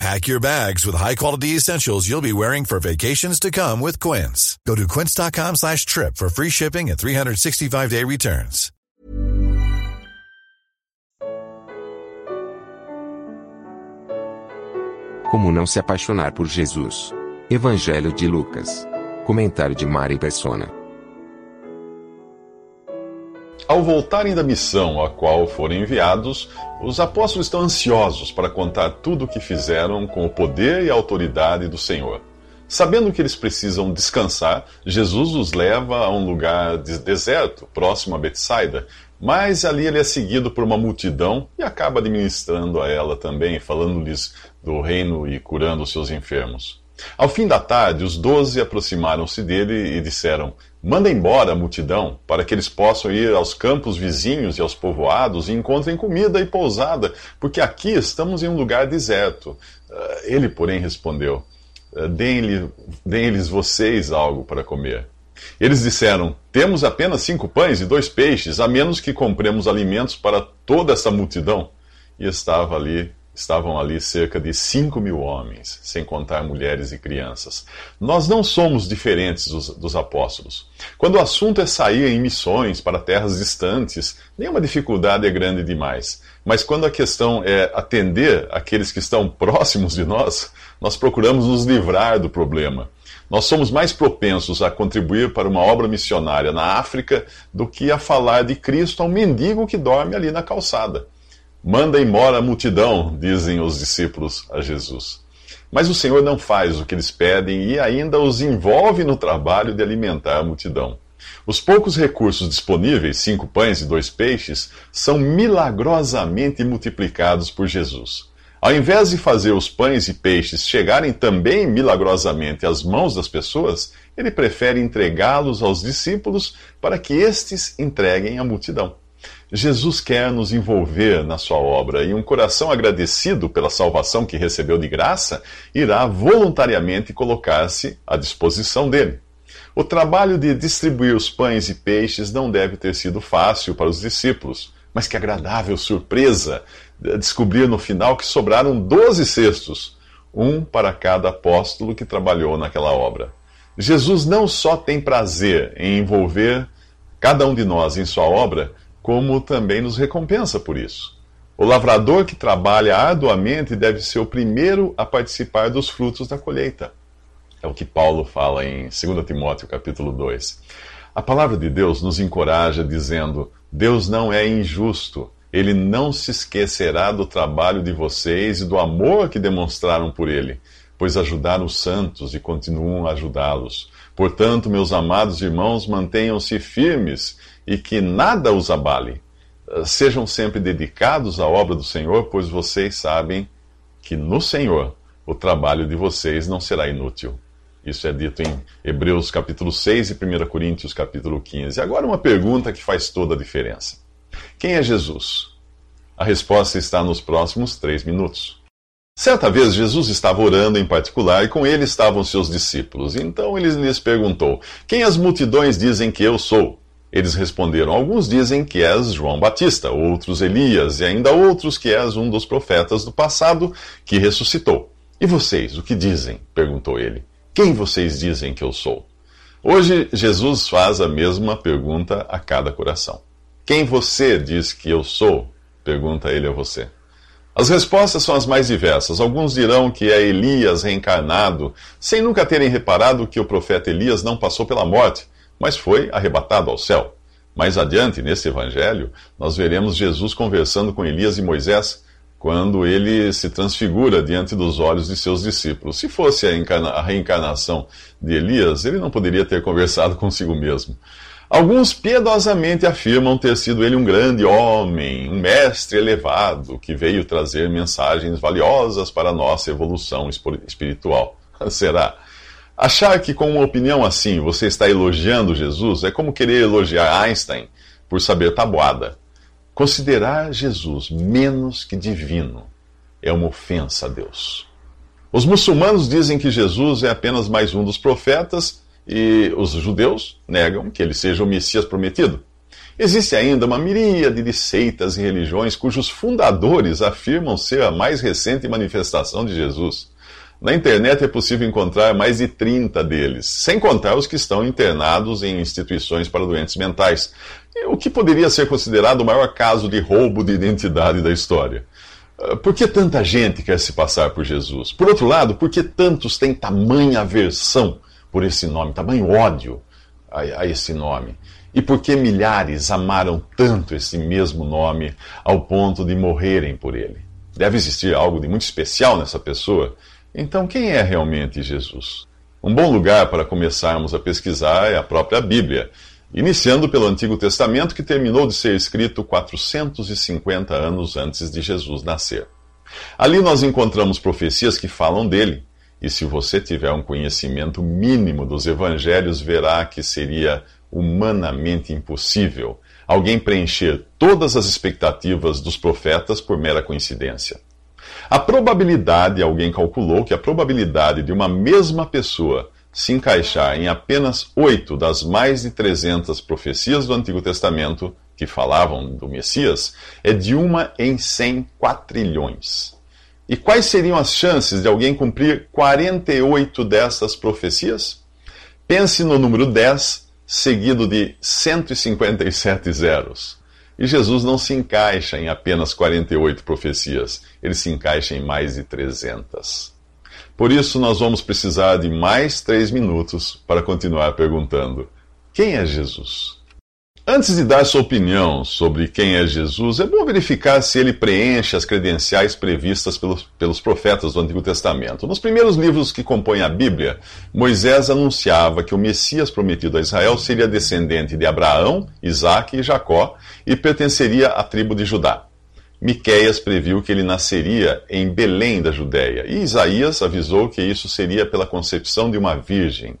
Pack your bags with high-quality essentials you'll be wearing for vacations to come with Quince. Go to quince.com slash trip for free shipping and 365-day returns. Como não se apaixonar por Jesus? Evangelho de Lucas. Comentário de Mari Persona. Ao voltarem da missão a qual foram enviados, os apóstolos estão ansiosos para contar tudo o que fizeram com o poder e a autoridade do Senhor. Sabendo que eles precisam descansar, Jesus os leva a um lugar deserto, próximo a Betsaida, mas ali ele é seguido por uma multidão e acaba administrando a ela também, falando-lhes do reino e curando os seus enfermos. Ao fim da tarde, os doze aproximaram-se dele e disseram: Manda embora a multidão, para que eles possam ir aos campos vizinhos e aos povoados e encontrem comida e pousada, porque aqui estamos em um lugar deserto. Ah, ele, porém, respondeu: ah, Deem-lhes vocês algo para comer. Eles disseram: Temos apenas cinco pães e dois peixes, a menos que compremos alimentos para toda essa multidão. E estava ali Estavam ali cerca de cinco mil homens, sem contar mulheres e crianças. Nós não somos diferentes dos, dos, apóstolos. Quando o assunto é sair em missões para terras distantes, nenhuma dificuldade é grande demais. Mas quando a questão é atender aqueles que estão próximos de nós, nós procuramos nos livrar do problema. Nós somos mais propensos a contribuir para uma obra missionária na África do que a falar de Cristo ao mendigo que dorme ali na calçada. Manda embora a multidão, dizem os discípulos a Jesus. Mas o Senhor não faz o que eles pedem e ainda os envolve no trabalho de alimentar a multidão. Os poucos recursos disponíveis, cinco pães e dois peixes, são milagrosamente multiplicados por Jesus. Ao invés de fazer os pães e peixes chegarem também milagrosamente às mãos das pessoas, ele prefere entregá-los aos discípulos para que estes entreguem à multidão. Jesus quer nos envolver na sua obra e um coração agradecido pela salvação que recebeu de graça irá voluntariamente colocar-se à disposição dele. O trabalho de distribuir os pães e peixes não deve ter sido fácil para os discípulos, mas que agradável surpresa descobrir no final que sobraram doze cestos, um para cada apóstolo que trabalhou naquela obra. Jesus não só tem prazer em envolver cada um de nós em sua obra, como também nos recompensa por isso. O lavrador que trabalha arduamente deve ser o primeiro a participar dos frutos da colheita. É o que Paulo fala em 2 Timóteo capítulo 2. A palavra de Deus nos encoraja dizendo: Deus não é injusto. Ele não se esquecerá do trabalho de vocês e do amor que demonstraram por ele, pois ajudaram os santos e continuam a ajudá-los. Portanto, meus amados irmãos, mantenham-se firmes e que nada os abale. Ah, sejam sempre dedicados à obra do Senhor, pois vocês sabem que no Senhor o trabalho de vocês não será inútil. Isso é dito em Hebreus capítulo 6 e 1 Coríntios capítulo 15. Agora uma pergunta que faz toda a diferença. Quem é Jesus? A resposta está nos próximos três minutos. Certa vez Jesus estava orando em particular e com ele estavam seus discípulos. Então ele lhes perguntou: Quem as multidões dizem que eu sou? Eles responderam: Alguns dizem que és João Batista, outros Elias, e ainda outros que és um dos profetas do passado que ressuscitou. E vocês, o que dizem? perguntou ele. Quem vocês dizem que eu sou? Hoje, Jesus faz a mesma pergunta a cada coração. Quem você diz que eu sou? pergunta ele a você. As respostas são as mais diversas. Alguns dirão que é Elias reencarnado, sem nunca terem reparado que o profeta Elias não passou pela morte mas foi arrebatado ao céu. Mais adiante, nesse evangelho, nós veremos Jesus conversando com Elias e Moisés quando ele se transfigura diante dos olhos de seus discípulos. Se fosse a, reencarnação de Elias, ele não poderia ter conversado consigo mesmo. Alguns piedosamente afirmam ter sido ele um grande homem, um mestre elevado, que veio trazer mensagens valiosas para a nossa evolução espiritual. Será? Achar que com uma opinião assim você está elogiando Jesus é como querer elogiar Einstein por saber tabuada. Considerar Jesus menos que divino é uma ofensa a Deus. Os muçulmanos dizem que Jesus é apenas mais um dos profetas e os judeus negam que ele seja o Messias prometido. Existe ainda uma miríade de seitas e religiões cujos fundadores afirmam ser a mais recente manifestação de Jesus. Na internet é possível encontrar mais de 30 deles, sem contar os que estão internados em instituições para doentes mentais, o que poderia ser considerado o maior caso de roubo de identidade da história. Ah, por que tanta gente quer se passar por Jesus? Por outro lado, por que tantos têm tamanha aversão por esse nome, tamanho ódio a, a esse nome? E por que milhares amaram tanto esse mesmo nome ao ponto de morrerem por ele? Deve existir algo de muito especial nessa pessoa. Então, quem é realmente Jesus? Um bom lugar para começarmos a pesquisar é a própria Bíblia, iniciando pelo Antigo Testamento, que terminou de ser escrito 450 anos antes de Jesus nascer. Ali nós encontramos profecias que falam dele, e se você tiver um conhecimento mínimo dos evangelhos, verá que seria humanamente impossível alguém preencher todas as expectativas dos profetas por mera coincidência. A probabilidade, alguém calculou que a probabilidade de uma mesma pessoa se encaixar em apenas oito das mais de 300 profecias do Antigo Testamento que falavam do Messias é de uma em 100 quatrilhões. E quais seriam as chances de alguém cumprir 48 dessas profecias? Pense no número 10 seguido de 157 zeros. E Jesus não se encaixa em apenas 48 profecias, ele se encaixa em mais de 300. Por isso, nós vamos precisar de mais três minutos para continuar perguntando: quem é Jesus? Antes de dar sua opinião sobre quem é Jesus, é bom verificar se ele preenche as credenciais previstas pelos, pelos profetas do Antigo Testamento. Nos primeiros livros que compõem a Bíblia, Moisés anunciava que o Messias prometido a Israel seria descendente de Abraão, Isaac e Jacó e pertenceria à tribo de Judá. Miqueias previu que ele nasceria em Belém da Judéia, e Isaías avisou que isso seria pela concepção de uma virgem.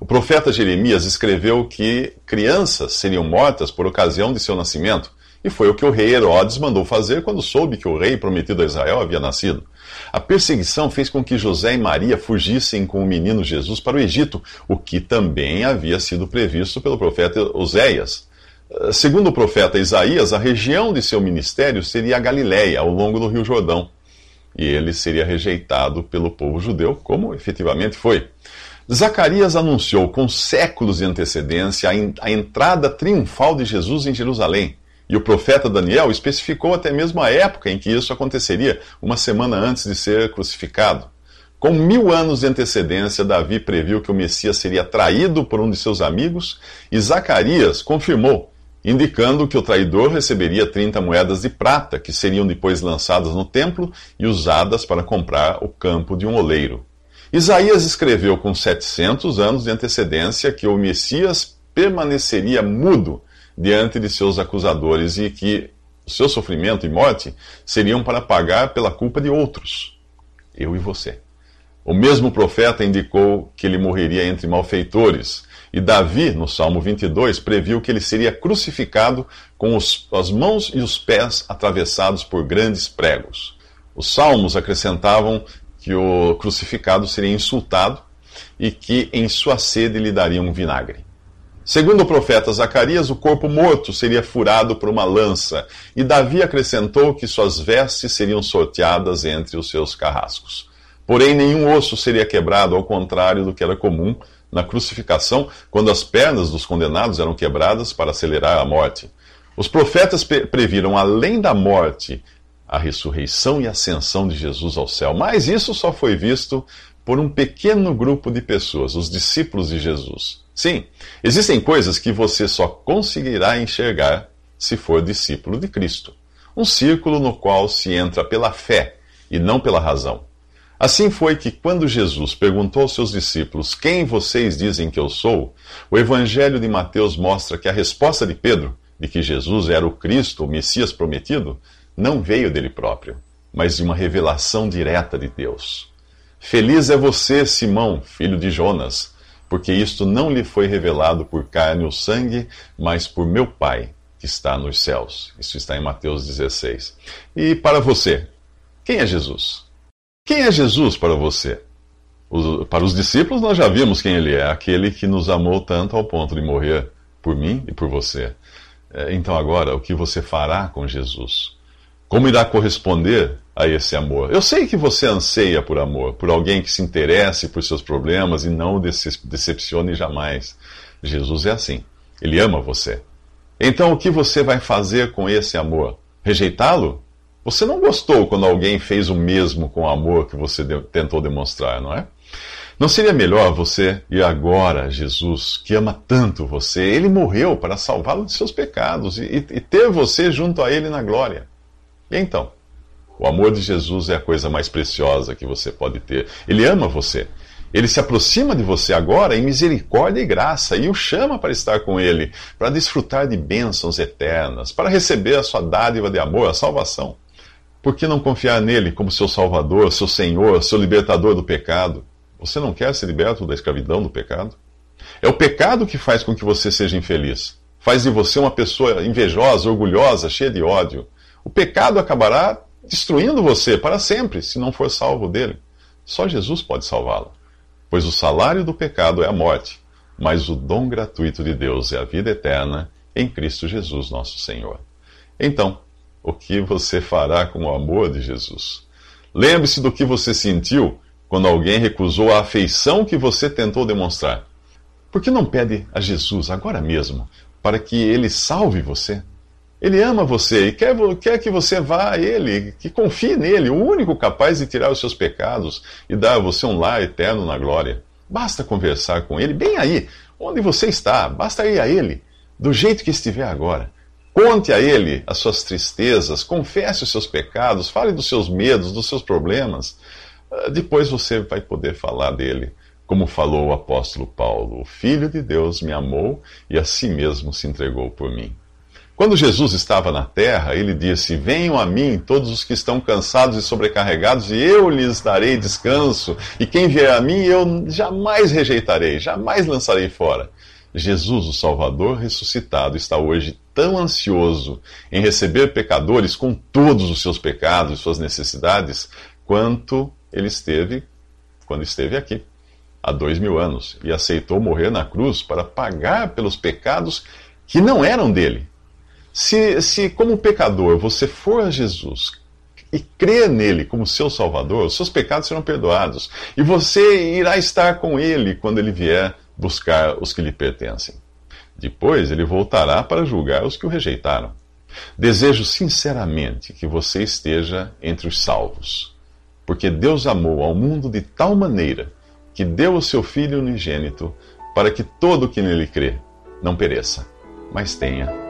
O profeta Jeremias escreveu que crianças seriam mortas por ocasião de seu nascimento, e foi o que o rei Herodes mandou fazer quando soube que o rei prometido a Israel havia nascido. A perseguição fez com que José e Maria fugissem com o menino Jesus para o Egito, o que também havia sido previsto pelo profeta Oséias. Segundo o profeta Isaías, a região de seu ministério seria a Galiléia, ao longo do Rio Jordão. E ele seria rejeitado pelo povo judeu, como efetivamente foi. Zacarias anunciou com séculos de antecedência a, entrada triunfal de Jesus em Jerusalém. E o profeta Daniel especificou até mesmo a época em que isso aconteceria, uma semana antes de ser crucificado. Com mil anos de antecedência, Davi previu que o Messias seria traído por um de seus amigos, e Zacarias confirmou, indicando que o traidor receberia 30 moedas de prata, que seriam depois lançadas no templo e usadas para comprar o campo de um oleiro. Isaías escreveu com 700 anos de antecedência que o Messias permaneceria mudo diante de seus acusadores e que seu sofrimento e morte seriam para pagar pela culpa de outros, eu e você. O mesmo profeta indicou que ele morreria entre malfeitores, e Davi, no Salmo 22, previu que ele seria crucificado com os, as mãos e os pés atravessados por grandes pregos. Os salmos acrescentavam que o crucificado seria insultado e que em sua sede lhe dariam um vinagre. Segundo o profeta Zacarias, o corpo morto seria furado por uma lança, e Davi acrescentou que suas vestes seriam sorteadas entre os seus carrascos. Porém, nenhum osso seria quebrado, ao contrário do que era comum na crucificação, quando as pernas dos condenados eram quebradas para acelerar a morte. Os profetas previram, além da morte, a ressurreição e ascensão de Jesus ao céu. Mas isso só foi visto por um pequeno grupo de pessoas, os discípulos de Jesus. Sim, existem coisas que você só conseguirá enxergar se for discípulo de Cristo. Um círculo no qual se entra pela fé e não pela razão. Assim foi que, quando Jesus perguntou aos seus discípulos quem vocês dizem que eu sou, o Evangelho de Mateus mostra que a resposta de Pedro, de que Jesus era o Cristo, o Messias prometido, não veio dele próprio, mas de uma revelação direta de Deus. Feliz é você, Simão, filho de Jonas, porque isto não lhe foi revelado por carne ou sangue, mas por meu Pai que está nos céus. Isso está em Mateus 16. E para você, quem é Jesus? Quem é Jesus para você? Para os discípulos, nós já vimos quem ele é, aquele que nos amou tanto ao ponto de morrer por mim e por você. É, então, agora, o que você fará com Jesus? Como irá corresponder a esse amor? Eu sei que você anseia por amor, por alguém que se interesse por seus problemas e não o decepcione jamais. Jesus é assim. Ele ama você. Então, o que você vai fazer com esse amor? Rejeitá-lo? Você não gostou quando alguém fez o mesmo com o amor que você tentou demonstrar, não é? Não seria melhor você ir agora Jesus, que ama tanto você? Ele morreu para salvá-lo de seus pecados e, e ter você junto a Ele na glória. E então? O amor de Jesus é a coisa mais preciosa que você pode ter. Ele ama você. Ele se aproxima de você agora em misericórdia e graça e o chama para estar com Ele, para desfrutar de bênçãos eternas, para receber a sua dádiva de amor, a salvação. Por que não confiar nele como seu Salvador, seu Senhor, seu libertador do pecado? Você não quer ser liberto da escravidão do pecado? É o pecado que faz com que você seja infeliz. Faz de você uma pessoa invejosa, orgulhosa, cheia de ódio. O pecado acabará destruindo você para sempre se não for salvo dele. Só Jesus pode salvá-lo. Pois o salário do pecado é a morte, mas o dom gratuito de Deus é a vida eterna em Cristo Jesus, nosso Senhor. Então, o que você fará com o amor de Jesus? Lembre-se do que você sentiu quando alguém recusou a afeição que você tentou demonstrar. Por que não pede a Jesus agora mesmo para que ele salve você? Ele ama você e quer, quer que você vá a Ele, que confie nele, o único capaz de tirar os seus pecados e dar a você um lar eterno na glória. Basta conversar com Ele, bem aí, onde você está, basta ir a Ele, do jeito que estiver agora. Conte a Ele as suas tristezas, confesse os seus pecados, fale dos seus medos, dos seus problemas. Ah, depois você vai poder falar dele, como falou o apóstolo Paulo: O Filho de Deus me amou e a si mesmo se entregou por mim. Quando Jesus estava na terra, ele disse: Venham a mim todos os que estão cansados e sobrecarregados, e eu lhes darei descanso. E quem vier a mim, eu jamais rejeitarei, jamais lançarei fora. Jesus, o Salvador ressuscitado, está hoje tão ansioso em receber pecadores com todos os seus pecados e suas necessidades, quanto ele esteve quando esteve aqui, há dois mil anos, e aceitou morrer na cruz para pagar pelos pecados que não eram dele. Se, se como pecador, você for a Jesus e crer nele como seu Salvador, seus pecados serão perdoados. E você irá estar com ele quando ele vier buscar os que lhe pertencem. Depois ele voltará para julgar os que o rejeitaram. Desejo sinceramente que você esteja entre os salvos porque Deus amou ao mundo de tal maneira que deu o seu Filho unigênito para que todo o que nele crê não pereça, mas tenha